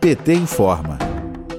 PT informa.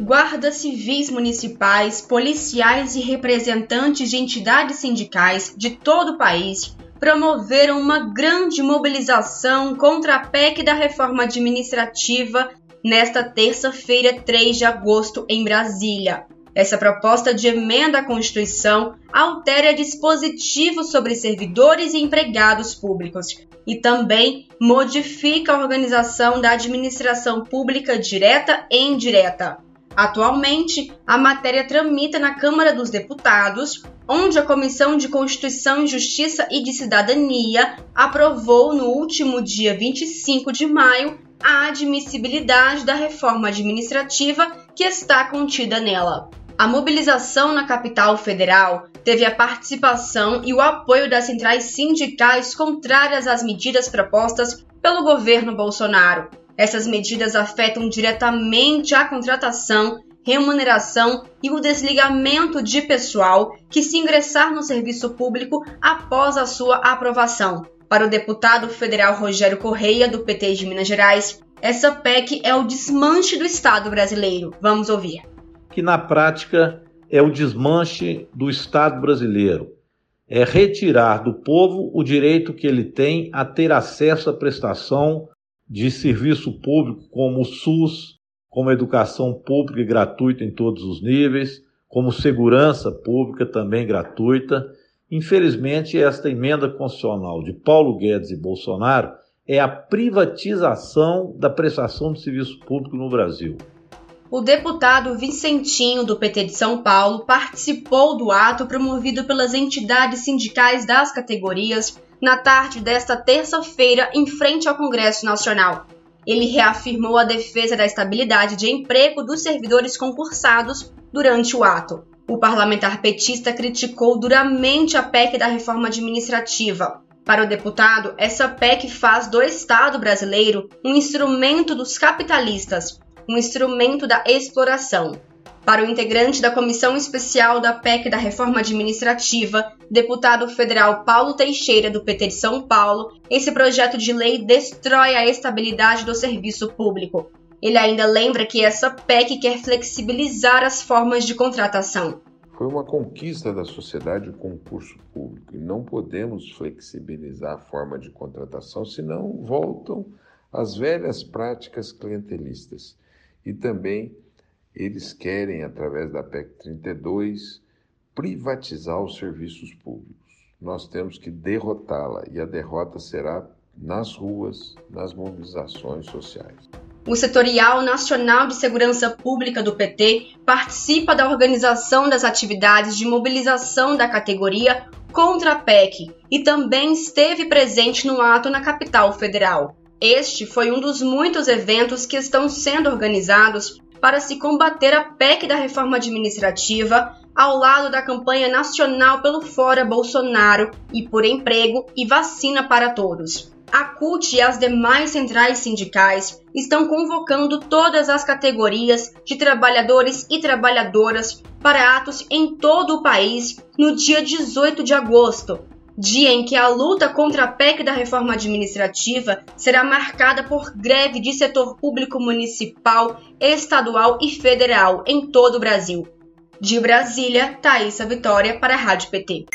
Guardas civis municipais, policiais e representantes de entidades sindicais de todo o país promoveram uma grande mobilização contra a PEC da reforma administrativa nesta terça-feira, 3 de agosto, em Brasília. Essa proposta de emenda à Constituição altera dispositivos sobre servidores e empregados públicos e também modifica a organização da administração pública direta e indireta. Atualmente, a matéria tramita na Câmara dos Deputados, onde a Comissão de Constituição Justiça e de Cidadania aprovou no último dia 25 de maio a admissibilidade da reforma administrativa que está contida nela. A mobilização na capital federal teve a participação e o apoio das centrais sindicais contrárias às medidas propostas pelo governo Bolsonaro. Essas medidas afetam diretamente a contratação, remuneração e o desligamento de pessoal que se ingressar no serviço público após a sua aprovação. Para o deputado federal Rogério Correia, do PT de Minas Gerais, essa PEC é o desmanche do Estado brasileiro. Vamos ouvir que na prática é o desmanche do Estado brasileiro. É retirar do povo o direito que ele tem a ter acesso à prestação de serviço público como o SUS, como educação pública e gratuita em todos os níveis, como segurança pública também gratuita. Infelizmente, esta emenda constitucional de Paulo Guedes e Bolsonaro é a privatização da prestação de serviço público no Brasil. O deputado Vicentinho, do PT de São Paulo, participou do ato promovido pelas entidades sindicais das categorias na tarde desta terça-feira, em frente ao Congresso Nacional. Ele reafirmou a defesa da estabilidade de emprego dos servidores concursados durante o ato. O parlamentar petista criticou duramente a PEC da reforma administrativa. Para o deputado, essa PEC faz do Estado brasileiro um instrumento dos capitalistas, um instrumento da exploração. Para o integrante da Comissão Especial da PEC da Reforma Administrativa, deputado federal Paulo Teixeira, do PT de São Paulo, esse projeto de lei destrói a estabilidade do serviço público. Ele ainda lembra que essa PEC quer flexibilizar as formas de contratação. Foi uma conquista da sociedade o concurso público e não podemos flexibilizar a forma de contratação, senão voltam as velhas práticas clientelistas. E também eles querem, através da PEC 32, privatizar os serviços públicos. Nós temos que derrotá-la e a derrota será nas ruas, nas mobilizações sociais. O Setorial Nacional de Segurança Pública do PT participa da organização das atividades de mobilização da categoria contra a PEC e também esteve presente no ato na capital federal. Este foi um dos muitos eventos que estão sendo organizados para se combater a PEC da reforma administrativa ao lado da campanha nacional pelo Fora Bolsonaro e por emprego e vacina para todos. A CUT e as demais centrais sindicais estão convocando todas as categorias de trabalhadores e trabalhadoras para atos em todo o país no dia 18 de agosto, dia em que a luta contra a PEC da reforma administrativa será marcada por greve de setor público municipal, estadual e federal em todo o Brasil. De Brasília, Thaisa Vitória para a Rádio PT.